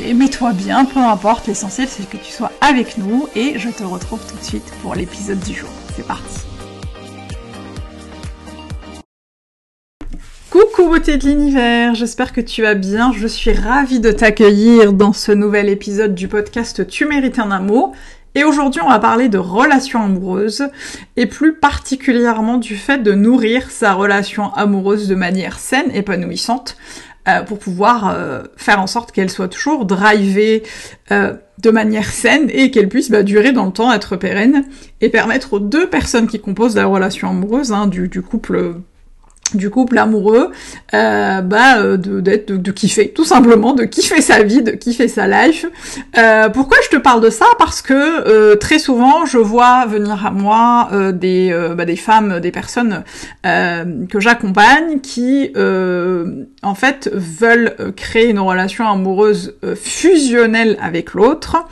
mets-toi bien, peu importe, l'essentiel c'est que tu sois avec nous et je te retrouve tout de suite pour l'épisode du jour. C'est parti Coucou beauté de l'univers, j'espère que tu vas bien, je suis ravie de t'accueillir dans ce nouvel épisode du podcast Tu mérites un amour. Et aujourd'hui, on va parler de relations amoureuses et plus particulièrement du fait de nourrir sa relation amoureuse de manière saine, épanouissante, euh, pour pouvoir euh, faire en sorte qu'elle soit toujours drivée euh, de manière saine et qu'elle puisse bah, durer dans le temps, être pérenne et permettre aux deux personnes qui composent la relation amoureuse, hein, du, du couple du couple amoureux, euh, bah, euh, de, d'être, de, kiffer, tout simplement, de kiffer sa vie, de kiffer sa life. Euh, pourquoi je te parle de ça? Parce que euh, très souvent, je vois venir à moi des, bah, des femmes, des personnes que j'accompagne qui, en fait, veulent créer une relation amoureuse fusionnelle avec l'autre,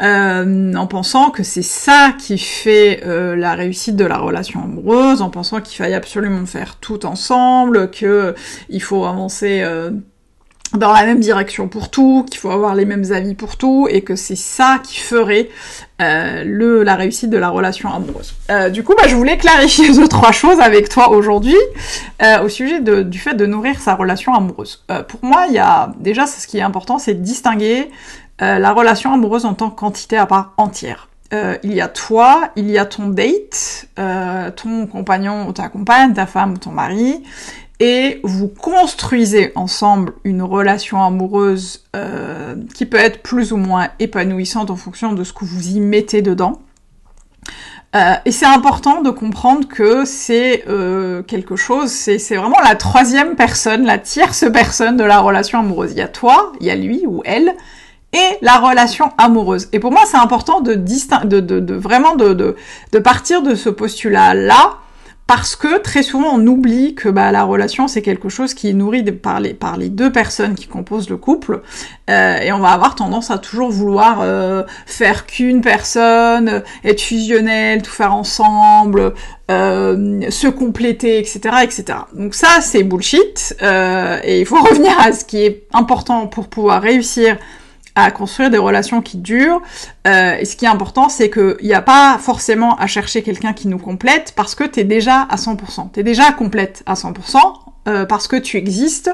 en pensant que c'est ça qui fait la réussite de la relation amoureuse, en pensant qu'il faille absolument faire tout ensemble ensemble, que il faut avancer euh, dans la même direction pour tout, qu'il faut avoir les mêmes avis pour tout, et que c'est ça qui ferait euh, le, la réussite de la relation amoureuse. Euh, du coup, bah, je voulais clarifier deux trois choses avec toi aujourd'hui au sujet du fait de nourrir sa relation amoureuse. pour moi, il y a déjà, ce qui est important, c'est de distinguer la relation amoureuse en tant qu'entité à part entière. Euh, il y a toi, il y a ton date, euh, ton compagnon ou ta compagne, ta femme ou ton mari, et vous construisez ensemble une relation amoureuse euh, qui peut être plus ou moins épanouissante en fonction de ce que vous y mettez dedans. et c'est important de comprendre que c'est quelque chose, c'est vraiment la troisième personne, la tierce personne de la relation amoureuse. Il y a toi, il y a lui ou elle, et la relation amoureuse. Et pour moi, c'est important de, de, de, de, vraiment de, de, partir de ce postulat-là, parce que très souvent on oublie que bah, la relation c'est quelque chose qui est nourri par les, par les deux personnes qui composent le couple euh, et on va avoir tendance à toujours vouloir euh, faire qu'une personne, être fusionnel, tout faire ensemble, euh, se compléter, etc., etc. Donc ça c'est bullshit euh, et il faut revenir à ce qui est important pour pouvoir réussir à construire des relations qui durent. Euh, et ce qui est important, c'est qu'il n'y a pas forcément à chercher quelqu'un qui nous complète parce que tu es déjà à 100%. Tu es déjà complète à 100%. Euh, parce que tu existes,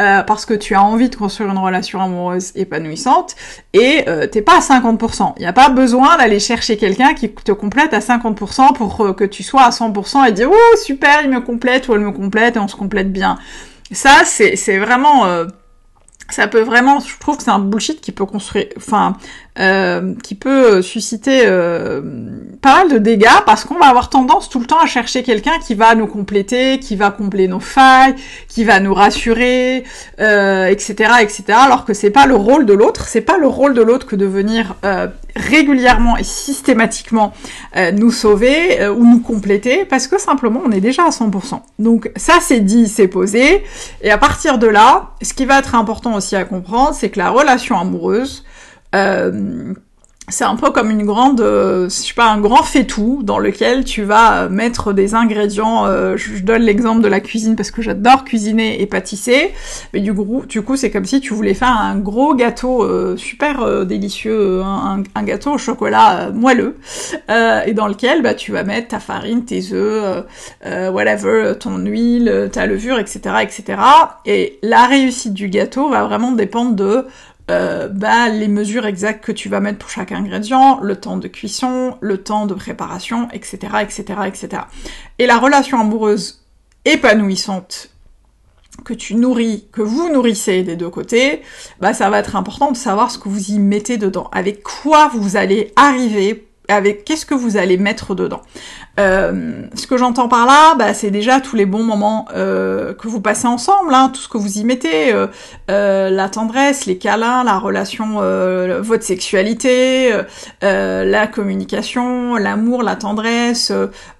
euh, parce que tu as envie de construire une relation amoureuse épanouissante, et euh, t'es pas à 50%. Il n'y a pas besoin d'aller chercher quelqu'un qui te complète à 50% pour euh, que tu sois à 100% et dire « Oh, super, il me complète » ou « elle me complète » et on se complète bien. Ça, c'est vraiment ça peut vraiment, je trouve que c'est un bullshit qui peut construire, enfin, euh, qui peut susciter euh, pas mal de dégâts parce qu'on va avoir tendance tout le temps à chercher quelqu'un qui va nous compléter, qui va combler nos failles, qui va nous rassurer, euh, etc., etc. Alors que c'est pas le rôle de l'autre, c'est pas le rôle de l'autre que de venir euh, régulièrement et systématiquement euh, nous sauver euh, ou nous compléter parce que simplement on est déjà à 100%. Donc ça c'est dit, c'est posé et à partir de là, ce qui va être important aussi à comprendre, c'est que la relation amoureuse euh, c'est un peu comme une grande, euh, je sais pas, un grand faitout dans lequel tu vas mettre des ingrédients. Euh, je, donne l'exemple de la cuisine parce que j'adore cuisiner et pâtisser, mais du coup, du coup, c'est comme si tu voulais faire un gros gâteau euh, super délicieux, un, gâteau au chocolat moelleux, et dans lequel bah tu vas mettre ta farine, tes œufs, whatever, ton huile, ta levure, etc., etc. Et la réussite du gâteau va vraiment dépendre de euh, bah, les mesures exactes que tu vas mettre pour chaque ingrédient, le temps de cuisson, le temps de préparation, etc., etc., etc. Et la relation amoureuse épanouissante que tu nourris, que vous nourrissez des deux côtés, bah ça va être important de savoir ce que vous y mettez dedans, avec quoi vous allez arriver avec qu'est-ce que vous allez mettre dedans. Euh, ce que j'entends par là, bah, c'est déjà tous les bons moments euh, que vous passez ensemble, hein, tout ce que vous y mettez, euh, euh la tendresse, les câlins, la relation, euh, votre sexualité, euh, la communication, l'amour, la tendresse,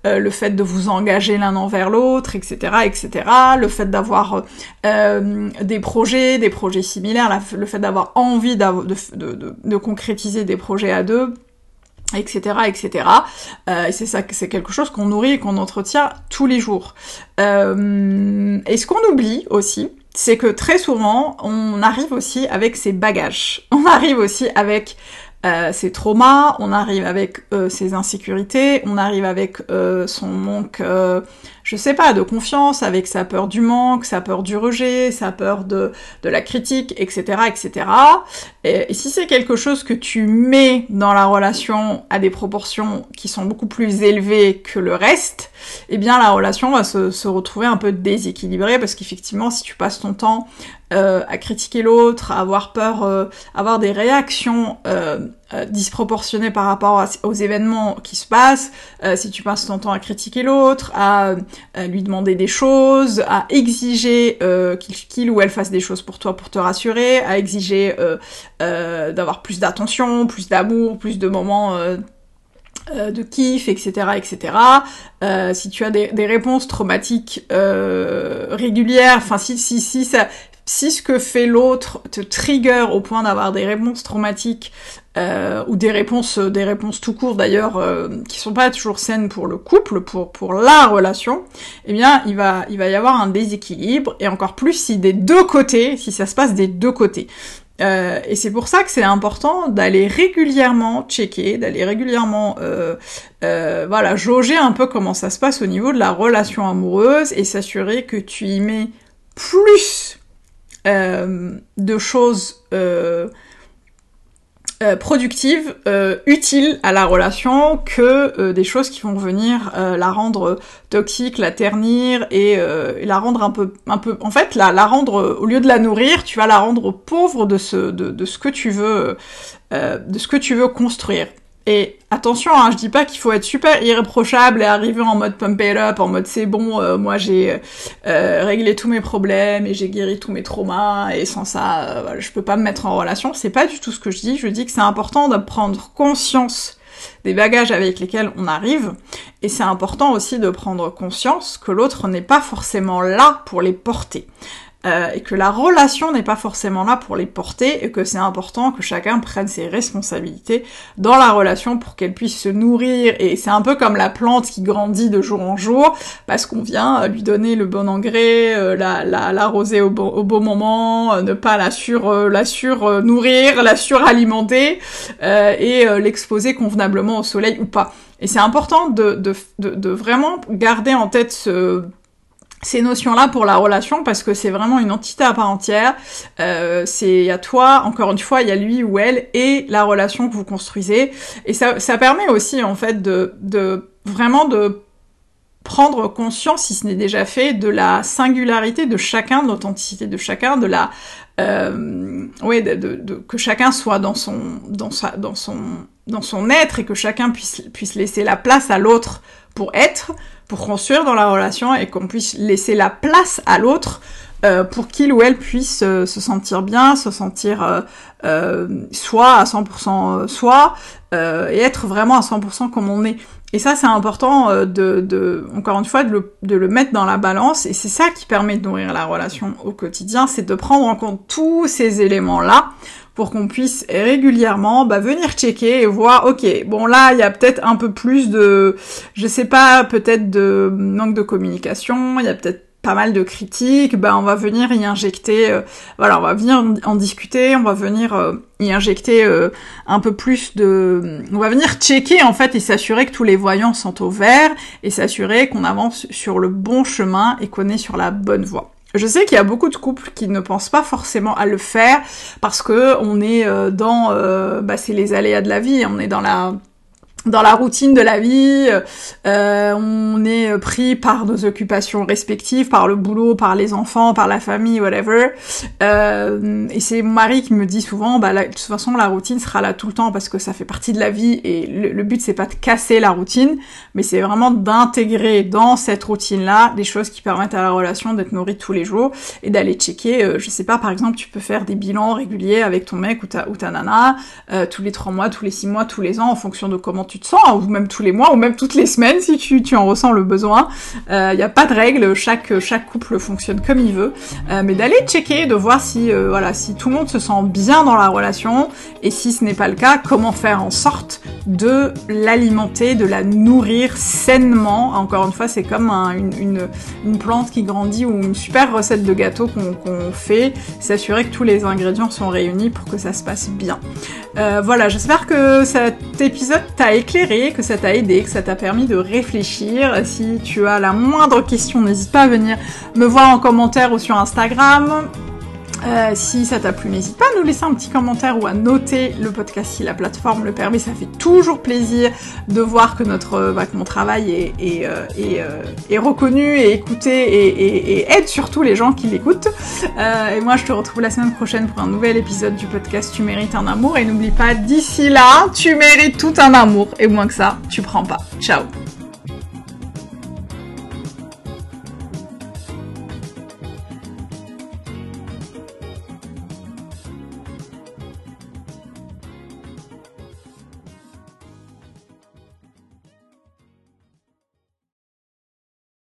le fait de vous engager l'un envers l'autre, etc., etc. Le fait d'avoir des projets, des projets similaires, le fait d'avoir envie de, de, de, de concrétiser des projets à deux etc etc euh, et c'est ça c'est quelque chose qu'on nourrit et qu'on entretient tous les jours. Euh, et ce qu'on oublie aussi c'est que très souvent on arrive aussi avec ses bagages. On arrive aussi avec euh, ses traumas, on arrive avec ses insécurités, on arrive avec son manque, je sais pas, de confiance, avec sa peur du manque, sa peur du rejet, sa peur de, de la critique, etc., etc. Et, si c'est quelque chose que tu mets dans la relation à des proportions qui sont beaucoup plus élevées que le reste, eh bien la relation va se, se retrouver un peu déséquilibrée parce qu'effectivement, si tu passes ton temps euh, à critiquer l'autre, à avoir peur, euh, avoir des réactions euh, disproportionnées par rapport aux événements qui se passent, si tu passes ton temps à critiquer l'autre, à, lui demander des choses, à exiger qu'il ou elle fasse des choses pour toi pour te rassurer, à exiger d'avoir plus d'attention, plus d'amour, plus de moments de kiff, etc., etc. Si tu as des, réponses traumatiques régulières, enfin si si si ça, si ce que fait l'autre te trigger au point d'avoir des réponses traumatiques euh, ou des réponses des réponses tout court d'ailleurs euh, qui sont pas toujours saines pour le couple pour pour la relation eh bien il va il va y avoir un déséquilibre et encore plus si des deux côtés si ça se passe des deux côtés. Euh, et c'est pour ça que c'est important d'aller régulièrement checker, d'aller régulièrement, euh, euh, voilà, jauger un peu comment ça se passe au niveau de la relation amoureuse et s'assurer que tu y mets plus euh, de choses euh, euh, productives, utiles à la relation, que des choses qui vont venir la rendre toxique, la ternir et, la rendre un peu, un peu, en fait, la, la rendre au lieu de la nourrir, tu vas la rendre pauvre de ce, de, de ce que tu veux, de ce que tu veux construire. Et attention, hein, je dis pas qu'il faut être super irréprochable et arriver en mode pump it up, en mode c'est bon, euh, moi j'ai euh, réglé tous mes problèmes et j'ai guéri tous mes traumas et sans ça, euh, je peux pas me mettre en relation. C'est pas du tout ce que je dis. Je dis que c'est important de prendre conscience des bagages avec lesquels on arrive et c'est important aussi de prendre conscience que l'autre n'est pas forcément là pour les porter. Euh, et que la relation n'est pas forcément là pour les porter et que c'est important que chacun prenne ses responsabilités dans la relation pour qu'elle puisse se nourrir et c'est un peu comme la plante qui grandit de jour en jour parce qu'on vient euh, lui donner le bon engrais, euh, la, l'arroser au, bon, au bon moment, ne pas la sur la sur nourrir, la suralimenter et l'exposer convenablement au soleil ou pas. Et c'est important de, de, de vraiment garder en tête ce ces notions-là pour la relation parce que c'est vraiment une entité à part entière. Euh, c'est à toi, encore une fois, il y a lui ou elle et la relation que vous construisez. Et ça, ça permet aussi en fait de, de vraiment de prendre conscience, si ce n'est déjà fait, de la singularité de chacun, de l'authenticité de chacun, de la, euh, ouais, de, de, que chacun soit dans son, dans sa, dans son, dans son être et que chacun puisse, puisse laisser la place à l'autre pour être, pour construire dans la relation et qu'on puisse laisser la place à l'autre euh, pour qu'il ou elle puisse euh, se sentir bien, se sentir euh, euh soit à 100% soi et être vraiment à 100% comme on est. Et ça, c'est important de, de, encore une fois, de le, de le mettre dans la balance. Et c'est ça qui permet de nourrir la relation au quotidien, c'est de prendre en compte tous ces éléments-là pour qu'on puisse régulièrement bah, venir checker et voir, ok, bon là, il y a peut-être un peu plus de, je sais pas, peut-être de manque de communication, il y a peut-être pas mal de critiques, bah on va venir y injecter, euh, voilà, on va venir en discuter, on va venir euh, y injecter euh, un peu plus de, on va venir checker en fait et s'assurer que tous les voyants sont au vert et s'assurer qu'on avance sur le bon chemin et qu'on est sur la bonne voie. Je sais qu'il y a beaucoup de couples qui ne pensent pas forcément à le faire parce que on est dans, bah c'est les aléas de la vie, on est dans la dans la routine de la vie, euh, on est pris par nos occupations respectives, par le boulot, par les enfants, par la famille, whatever. Euh, et c'est mon mari qui me dit souvent, bah, de toute façon, la routine sera là tout le temps parce que ça fait partie de la vie et le, but c'est pas de casser la routine, mais c'est vraiment d'intégrer dans cette routine-là des choses qui permettent à la relation d'être nourrie tous les jours et d'aller checker. Euh, je sais pas, par exemple, tu peux faire des bilans réguliers avec ton mec ou ta, ou ta nana euh, tous les trois mois, tous les six mois, tous les ans en fonction de comment tu tu te sens, ou même tous les mois, ou même toutes les semaines si tu, en ressens le besoin. Il euh, n'y a pas de règle, chaque, chaque couple fonctionne comme il veut. Euh, mais d'aller checker, de voir si, euh, voilà, si tout le monde se sent bien dans la relation, et si ce n'est pas le cas, comment faire en sorte de l'alimenter, de la nourrir sainement. Encore une fois, c'est comme une, plante qui grandit ou une super recette de gâteau qu'on fait. S'assurer que tous les ingrédients sont réunis pour que ça se passe bien. voilà, j'espère que cet épisode t'a éclairé, que ça t'a aidé, que ça t'a permis de réfléchir. Si tu as la moindre question, n'hésite pas à venir me voir en commentaire ou sur Instagram. Euh, si ça t'a plu, n'hésite pas à nous laisser un petit commentaire ou à noter le podcast si la plateforme le permet. Ça fait toujours plaisir de voir que notre, euh, bah, mon travail est, euh, reconnu et écouté et, et, aide surtout les gens qui l'écoutent. et moi, je te retrouve la semaine prochaine pour un nouvel épisode du podcast Tu mérites un amour. Et n'oublie pas, d'ici là, tu mérites tout un amour. Et moins que ça, tu prends pas. Ciao